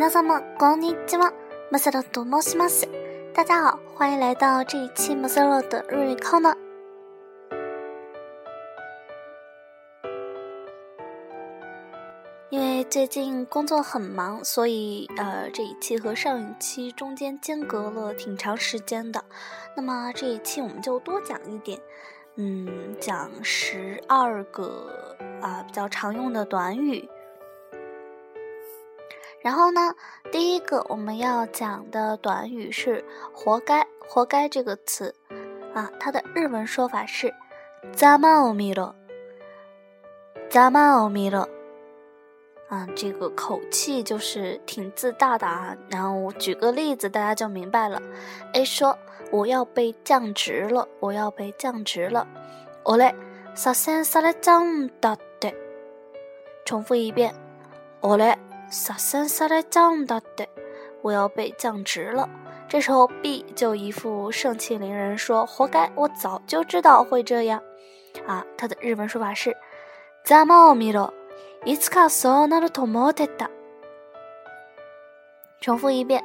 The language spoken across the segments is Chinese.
皆様こんにちは。マサロと申します。大家好，欢迎来到这一期马萨洛的日语课呢。因为最近工作很忙，所以呃这一期和上一期中间间隔了挺长时间的。那么这一期我们就多讲一点，嗯，讲十二个啊比较常用的短语。 然后呢，第一个我们要讲的短语是“活该”。活该这个词啊，它的日文说法是“ざまおみろ”。ざまおみろ。啊，这个口气就是挺自大的啊。然后我举个例子，大家就明白了。A 说：“我要被降职了，我要被降职了。”我嘞，させされちゃうんだって。重复一遍。我嘞， させされちゃうんだって。我要被降职了。这时候 B 就一副盛气凌人说：“活该，我早就知道会这样。”啊，他的日文说法是：“ざまおみろ。”いつかそうなると思ってた。重复一遍。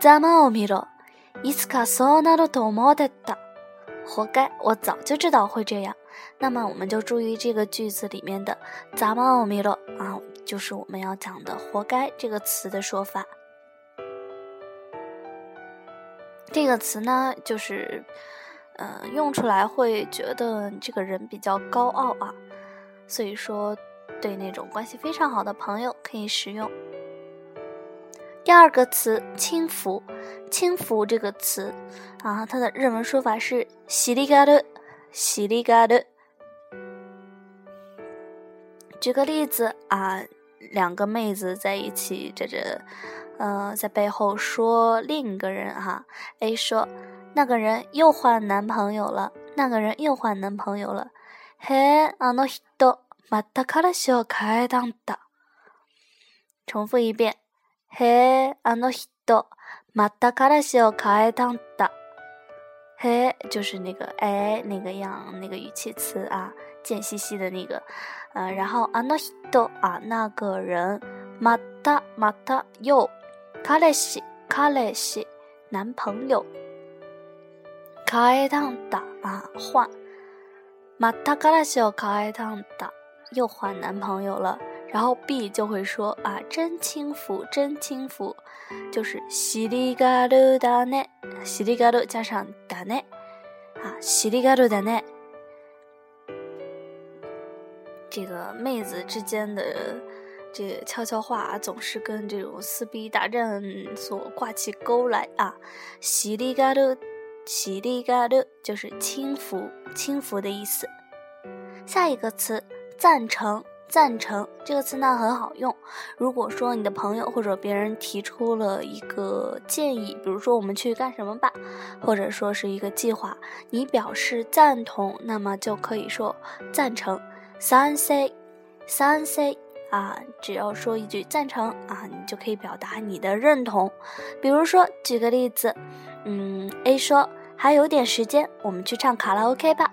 ざまを見ろ。いつかそうなると思ってた。活该，我早就知道会这样。那么我们就注意这个句子里面的ざまを見ろ啊， 就是我们要讲的“活该”这个词的说法。这个词呢，就是呃，用出来会觉得这个人比较高傲啊，所以说。对那种关系非常好的朋友可以使用。第二个词“轻浮”，“轻浮”这个词啊，它的日文说法是“西里嘎的”，“西里嘎的”。举个例子啊，两个妹子在一起，这这，呃，在背后说另一个人哈，A 说那个人又换男朋友了，那个人又换男朋友了，嘿，あの人。また彼氏を変えたんだ。重复一遍。へ、あの人、また彼氏を変えたんだ。嘿，就是那个哎，那个样，那个语气词啊， 贱兮兮的那个。呃，然后あの人啊，那个人，またまた又、彼氏、彼氏、男朋友。変えたんだ啊，换。また彼氏を変えたんだ。又换男朋友了，然后 B 就会说啊，真轻浮，真轻浮，就是西里嘎鲁达内，西里嘎鲁加上达内，啊，西里嘎鲁达内。 这个妹子之间的这个悄悄话总是跟这种撕逼大战所挂起钩来啊，西里嘎鲁，西里嘎鲁就是轻浮，轻浮的意思。下一个词。赞成，赞成这个词呢很好用。如果说你的朋友或者别人提出了一个建议，比如说我们去干什么吧，或者说是一个计划，你表示赞同，那么就可以说赞成。三 say，三 say 啊，只要说一句赞成啊，你就可以表达你的认同。比如说举个例子，嗯，A 说还有点时间，我们去唱卡拉 OK 吧。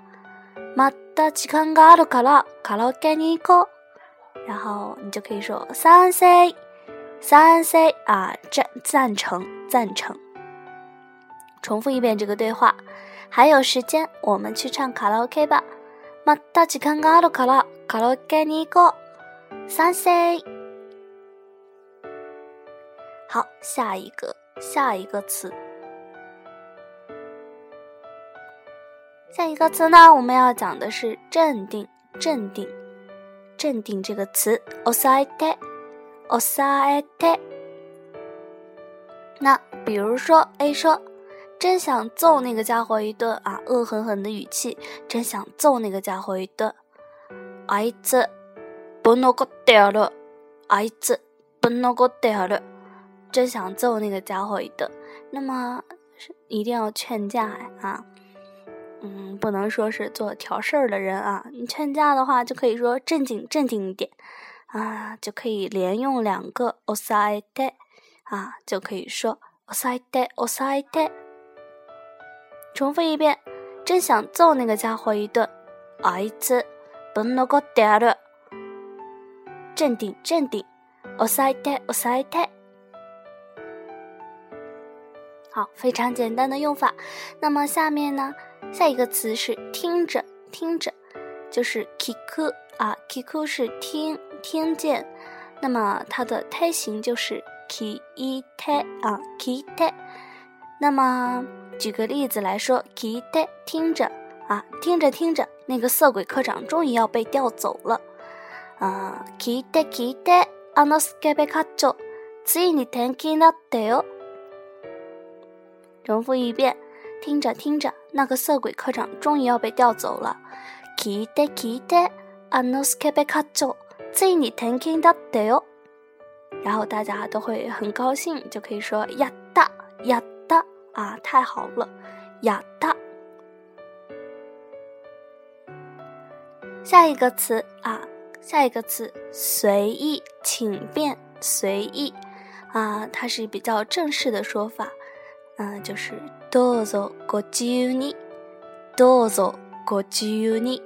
また時間があるからカラオケに行こう。然后你就可以说賛成，賛成啊，赞赞成赞成。重复一遍这个对话。还有时间，我们去唱卡拉 OK 吧。 また時間があるからカラオケに行こう。賛成。好，下一个，下一个词。下一个词呢，我们要讲的是镇定，镇定，镇定这个词，osaite，osaite。那比如说，A 说：“真想揍那个家伙一顿啊！”恶狠狠的语气，真想揍那个家伙一顿。あいつ不残ってやる。あいつ不残ってやる。真想揍那个家伙一顿。那么一定要劝架啊！嗯，不能说是做挑事儿的人啊。你劝架的话，就可以说镇静镇定一点啊，就可以连用两个 osaite 啊，就可以说 osaite osaite。 重复一遍，真想揍那个家伙一顿。あいつぶん残ってやる。镇定镇定，osaite osaite。 好，非常简单的用法。那么下面呢，下一个词是听着，听着，就是 kiku 啊，kiku 是听，听见。那么它的胎形就是 kite 啊，kite。那么 举个例子来说，kite 听着啊，听着听着，那个色鬼科长终于要被调走了啊，kite kite，あのスケベ課長ついに転勤だったよ。重复一遍，听着听着，那个色鬼科长终于要被调走了。kite kite，あのスケベ課長ついに転勤だったよ。然后大家都会很高兴，就可以说呀哒呀哒 啊，太好了呀哒。下一个词啊，下一个词随意，请便，随意啊，它是比较正式的说法，嗯，就是どうぞご自由に，どうぞご自由に。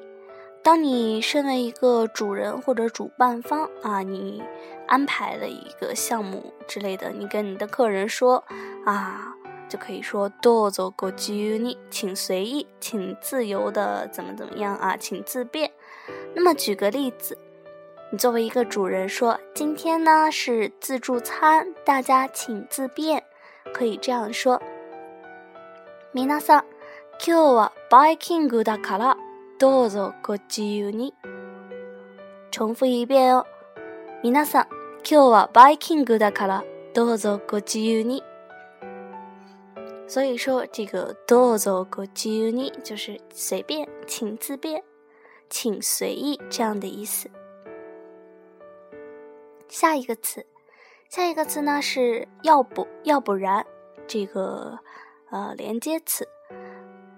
当你身为一个主人或者主办方啊，你安排了一个项目之类的，你跟你的客人说啊， 就可以说どうぞご自由に，请随意，请自由的怎么怎么样啊，请自便。那么举个例子，你作为一个主人说，今天呢是自助餐，大家请自便，可以这样说：皆さん、今日はバイキングだから。どうぞご自由に。重复一遍哦。皆さん、今日はバイキングだからどうぞご自由に。 所以说，这个どうぞご自由に就是随便，请自便，请随意这样的意思。下一个词，下一个词呢是要不要不然这个呃连接词，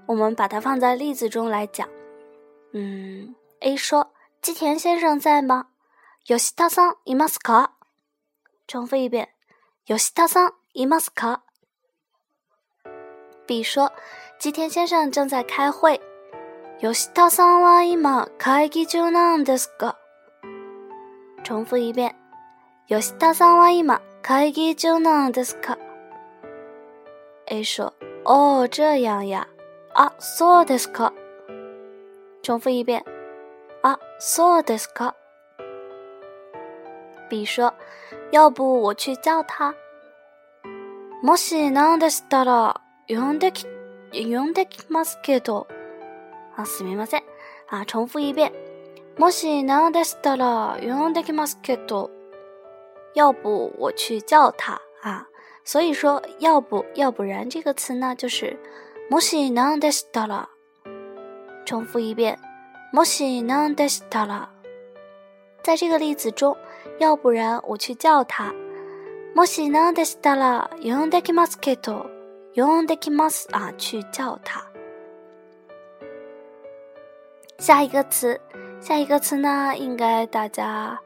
我们把它放在例子中来讲。嗯，A 说：“吉田先生在吗？”吉田さんいますか？重复一遍。吉田さんいますか ？B 说：“吉田先生正在开会。”吉田さんは今会議中なんですか？重复一遍。吉田さんは今会議中なんですか？A 说：“哦，这样呀。”啊，そうですか。重复一遍，啊，so this car。B 说，要不我去叫他。もしなんでしたら 呼んでき呼んできますけど。あ、すみません。啊，重复一遍。もしなんでしたら呼んできますけど。要不我去叫他啊。所以说，要不要不然这个词呢，就是もしなんでしたら。重复一遍，もしなんでしたら。在这个例子中，要不然我去叫他。もしなんでしたら呼んできますけど、 呼んできます啊，去叫他。下一个词，下一个词呢，应该大家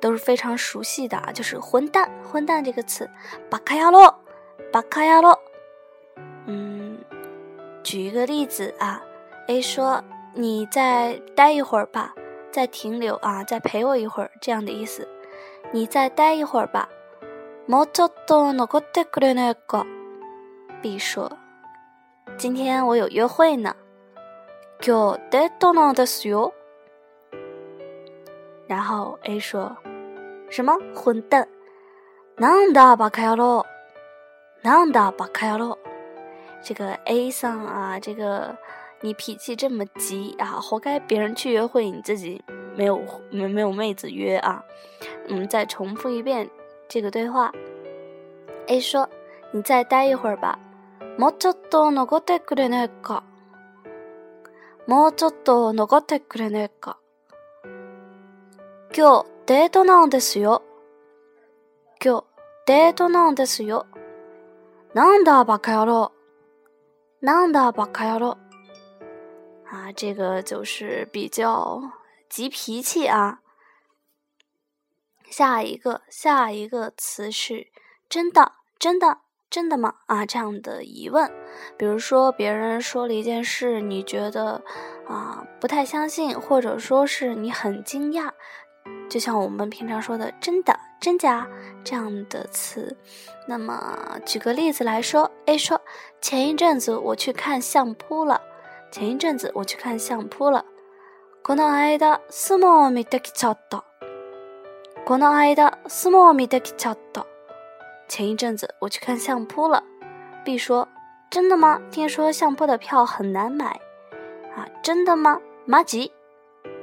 都是非常熟悉的，就是混蛋，混蛋这个词。バカ野郎，バカ野郎。嗯，举一个例子啊。A 说：“你再待一会儿吧，再停留啊，再陪我一会儿，这样的意思。你再待一会儿吧。”もうちょっと残ってくれないか ？B 说：“今天我有约会呢。”今日デートなんですよ。然后 A 说：“什么混蛋？なんだバカ野郎？なんだバカ野郎？”这个 A 上啊，这个。你脾气这么急啊，活该别人去约会，你自己没有没没有妹子约啊。嗯，再重复一遍这个对话。A 说：“你再待一会儿吧。” もうちょっと残ってくれないか。もうちょっと残ってくれないか。今日デートなんですよ。今日デートなんですよ。なんだバカ野郎。なんだバカ野郎。啊，这个就是比较急脾气啊。下一个，下一个词是“真的，真的，真的吗？”啊，这样的疑问。比如说，别人说了一件事，你觉得啊不太相信，或者说是你很惊讶，就像我们平常说的“真的， 真假这样的词。那么举个例子来说，A 说前一阵子我去看相扑了，前一阵子我去看相扑了。この間相撲を見てきちゃった。この間相撲を見てきちゃった。 前一阵子我去看相扑了。B 说真的吗？听说相扑的票很难买。啊，真的吗？马吉，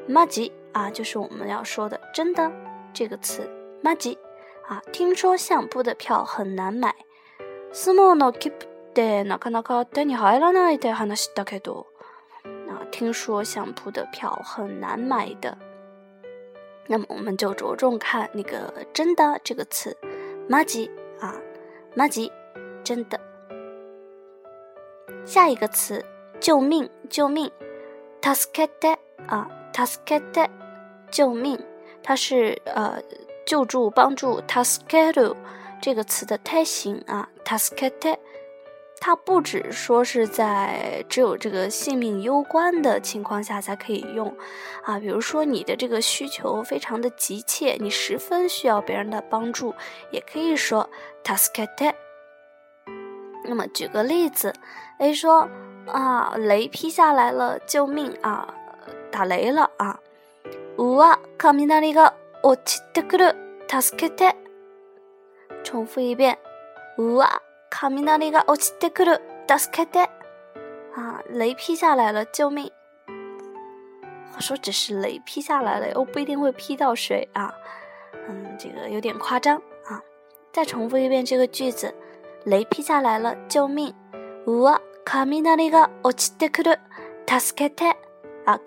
马吉啊，就是我们要说的“真的”这个词。马吉啊，听说相扑的票很难买。相撲の切符でなかなか手に入らないって話したけど。啊，听说相扑的票很难买的。那么我们就着重看那个“真的”这个词。马吉啊， 马吉，真的。下一个词。救命！救命！助けて啊，助けて，救命！它是呃救助、帮助。助ける这个词的胎形啊，助けて， 它不只说是在只有这个性命攸关的情况下才可以用啊，比如说你的这个需求非常的急切，你十分需要别人的帮助，也可以说助けて。那么举个例子，A 说。啊！雷劈下来了，救命啊！打雷了啊！哇！雷が落ちてくる、助けて。重复一遍。哇！ 雷が落ちてくる、助けて。啊！雷劈下来了，救命！我说只是雷劈下来了，又不一定会劈到谁啊。嗯，这个有点夸张啊。再重复一遍这个句子：雷劈下来了，救命！哇！雷が落ちてくる，助けて啊！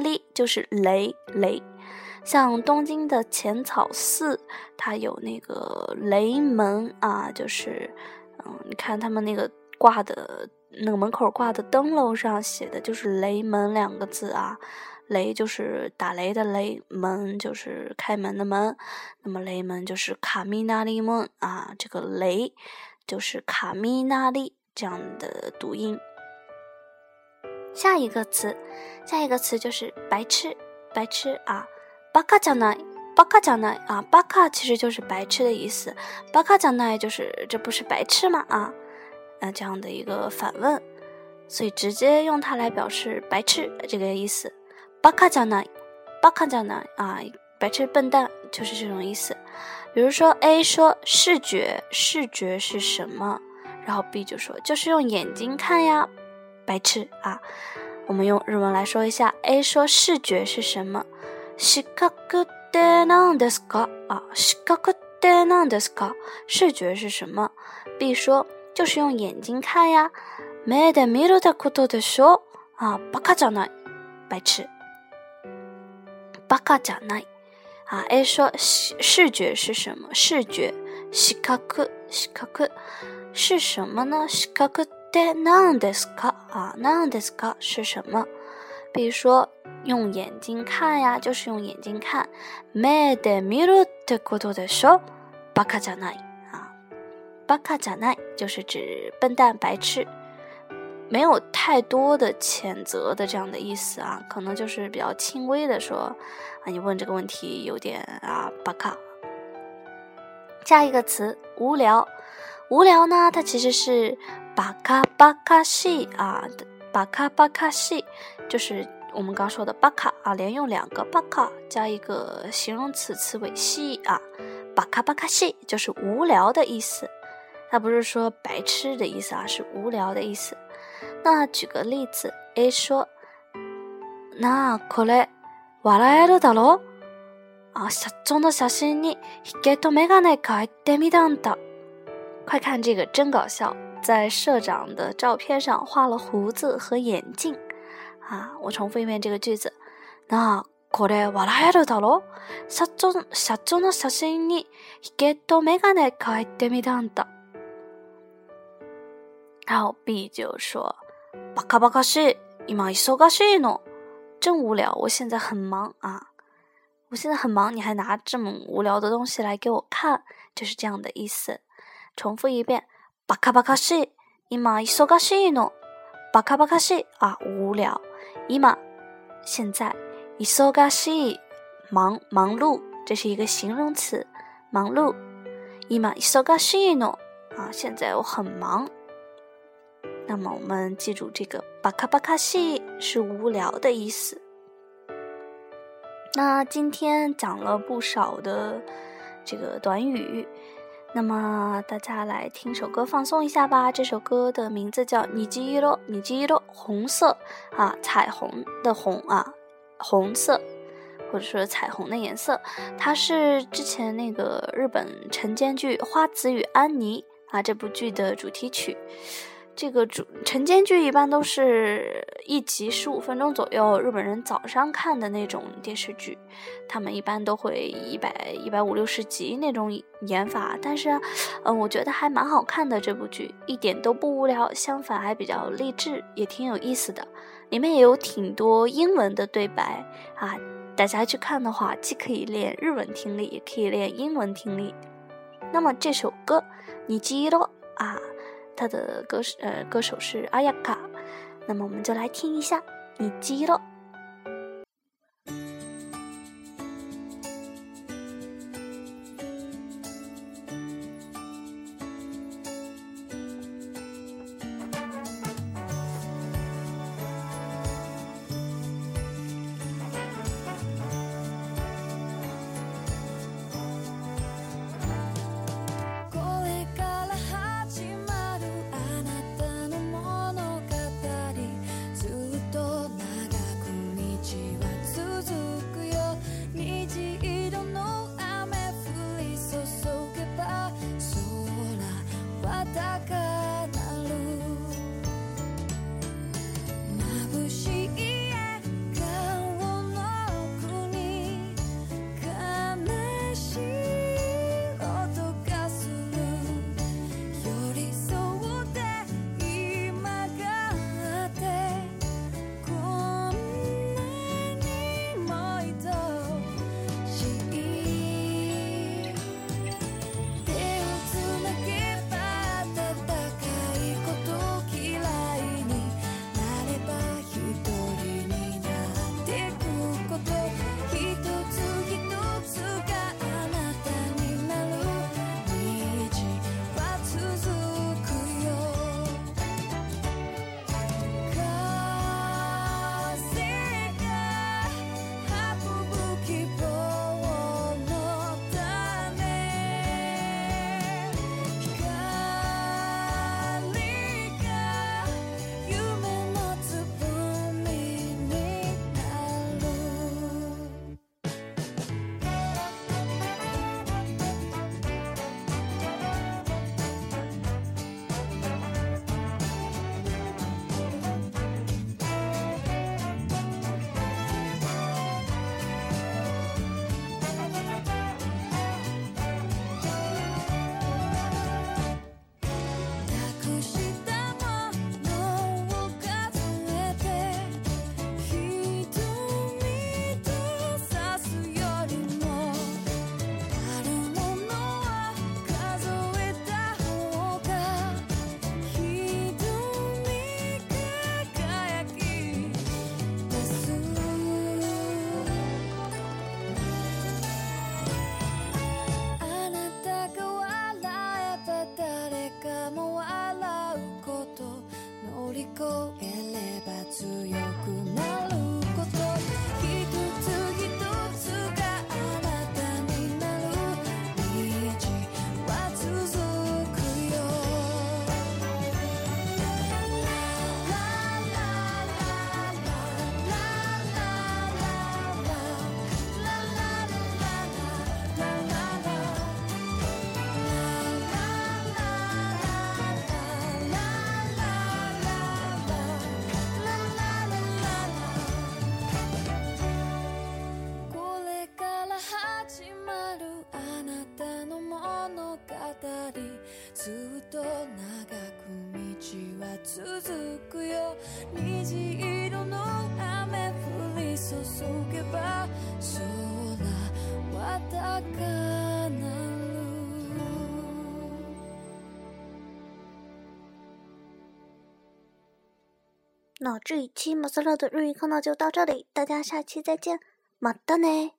雷就是雷雷， 像东京的浅草寺，它有那个雷门啊，就是嗯，你看他们那个挂的那个门口挂的灯笼上写的就是“雷门”两个字啊。雷就是打雷的雷，门就是开门的门，那么雷门就是卡米纳利门啊，这个雷就是卡米纳利。这样的读音。下一个词，下一个词就是白痴，白痴啊！巴卡加奈，巴卡加奈啊！巴卡其实就是白痴的意思，巴卡加奈就是这不是白痴吗？啊，呃，这样的一个反问，所以直接用它来表示白痴这个意思。巴卡加奈，巴卡加奈啊！白痴笨蛋就是这种意思。比如说 A 说视觉，视觉是什么？然后 B 就说：“就是用眼睛看呀，白痴啊！”我们用日文来说一下。A 说：“视觉是什么？”視覚って何ですか？啊，視覚って何ですか？视觉是什么？B 说：“就是用眼睛看呀。”目で見ることでしょ？啊，バカじゃない，白痴。バカじゃない。啊，A 说：“视视觉是什么？视觉，視覚，視覚。”是什么呢？視覚って何ですか？啊，何ですか是什么？ 比如说用眼睛看呀，就是用眼睛看。目で見るってことでしょ？バカじゃない啊，バカじゃない就是指笨蛋、白痴，没有太多的谴责的这样的意思啊，可能就是比较轻微的说啊，你问这个问题有点啊，バカ。下一个词无聊。无聊呢？它其实是巴卡巴卡西啊， 巴卡巴卡西，就是我们刚说的巴卡啊，连用两个巴卡加一个形容词词尾西啊，巴卡巴卡西就是无聊的意思。它不是说白痴的意思啊，是无聊的意思。那举个例子，A 说：“那これ笑えるだろ？啊，社長の写真にひげと眼鏡描いてみたんだ。”快看这个真搞笑， 在社长的照片上画了胡子和眼镜，啊！我重复一遍这个句子。那これ笑えるだろ？社長社長の写真にひげと眼鏡描いてみたんだ。然后 B 就说：バカバカしい、今忙しいの。真无聊，我现在很忙啊！我现在很忙，你还拿这么无聊的东西来给我看，就是这样的意思。重复一遍， バカバカしい。今忙しいの。バカバカしい啊，无聊。今现在忙忙碌忙忙碌，这是一个形容词。 忙碌。今忙しいの啊，现在我很忙。那么我们记住这个巴卡巴卡西是无聊的意思。那今天讲了不少的这个短语， 那么大家来听首歌放松一下吧。这首歌的名字叫《你记一咯，你记一咯》，红色啊，彩虹的红啊，红色。或者说彩虹的颜色，它是之前那个日本晨间剧《花子与安妮》啊这部剧的主题曲。这个主晨间剧一般都是一集十五分钟左右，日本人早上看的那种电视剧，他们一般都会一百一百五六十集那种演法。但是，嗯，我觉得还蛮好看的这部剧，一点都不无聊，相反还比较励志，也挺有意思的。里面也有挺多英文的对白啊。大家去看的话，既可以练日文听力，也可以练英文听力。那么这首歌，你记得啊？他的歌手呃歌手是阿雅卡。那么我们就来听一下，你急了。那这一期马斯乐的日语课呢就到这里，大家下期再见，马达呢。